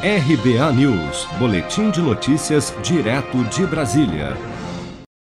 RBA News, Boletim de Notícias, direto de Brasília.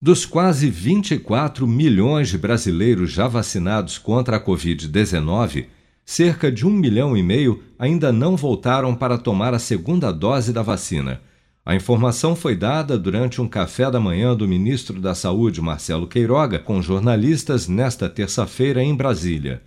Dos quase 24 milhões de brasileiros já vacinados contra a Covid-19, cerca de um milhão e meio ainda não voltaram para tomar a segunda dose da vacina. A informação foi dada durante um café da manhã do ministro da Saúde, Marcelo Queiroga, com jornalistas nesta terça-feira em Brasília.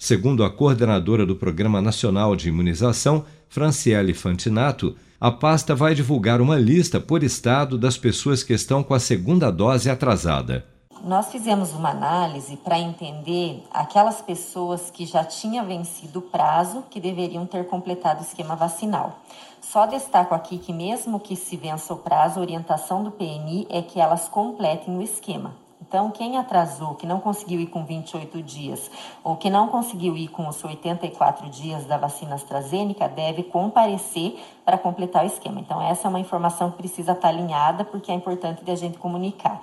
Segundo a coordenadora do Programa Nacional de Imunização, Franciele Fantinato, a pasta vai divulgar uma lista por estado das pessoas que estão com a segunda dose atrasada. Nós fizemos uma análise para entender aquelas pessoas que já tinham vencido o prazo que deveriam ter completado o esquema vacinal. Só destaco aqui que, mesmo que se vença o prazo, a orientação do PNI é que elas completem o esquema. Então, quem atrasou, que não conseguiu ir com 28 dias, ou que não conseguiu ir com os 84 dias da vacina AstraZeneca, deve comparecer para completar o esquema. Então, essa é uma informação que precisa estar alinhada, porque é importante a gente comunicar.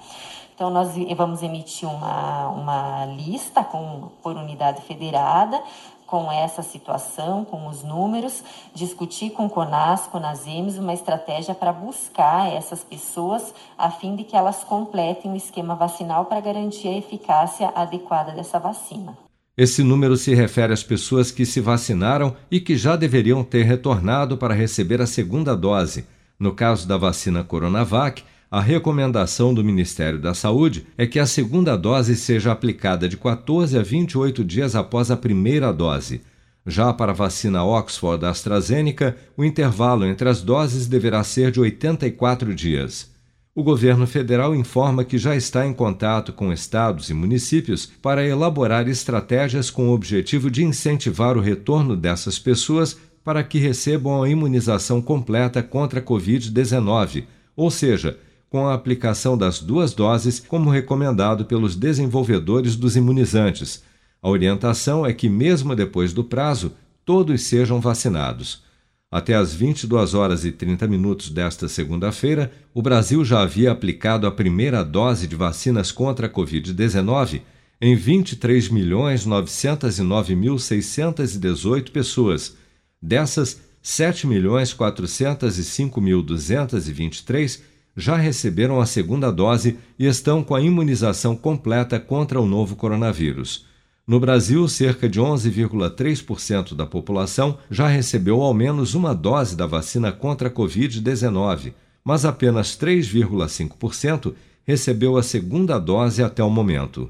Então, nós vamos emitir uma, uma lista com, por unidade federada com essa situação, com os números, discutir com o CONAS, com as EMS, uma estratégia para buscar essas pessoas a fim de que elas completem o esquema vacinal para garantir a eficácia adequada dessa vacina. Esse número se refere às pessoas que se vacinaram e que já deveriam ter retornado para receber a segunda dose. No caso da vacina Coronavac, a recomendação do Ministério da Saúde é que a segunda dose seja aplicada de 14 a 28 dias após a primeira dose. Já para a vacina Oxford da AstraZeneca, o intervalo entre as doses deverá ser de 84 dias. O governo federal informa que já está em contato com estados e municípios para elaborar estratégias com o objetivo de incentivar o retorno dessas pessoas para que recebam a imunização completa contra a Covid-19, ou seja, com a aplicação das duas doses, como recomendado pelos desenvolvedores dos imunizantes. A orientação é que, mesmo depois do prazo, todos sejam vacinados. Até às 22 horas e 30 minutos desta segunda-feira, o Brasil já havia aplicado a primeira dose de vacinas contra a Covid-19 em 23.909.618 pessoas. Dessas, 7.405.223 já receberam a segunda dose e estão com a imunização completa contra o novo coronavírus. No Brasil, cerca de 11,3% da população já recebeu ao menos uma dose da vacina contra a Covid-19, mas apenas 3,5% recebeu a segunda dose até o momento.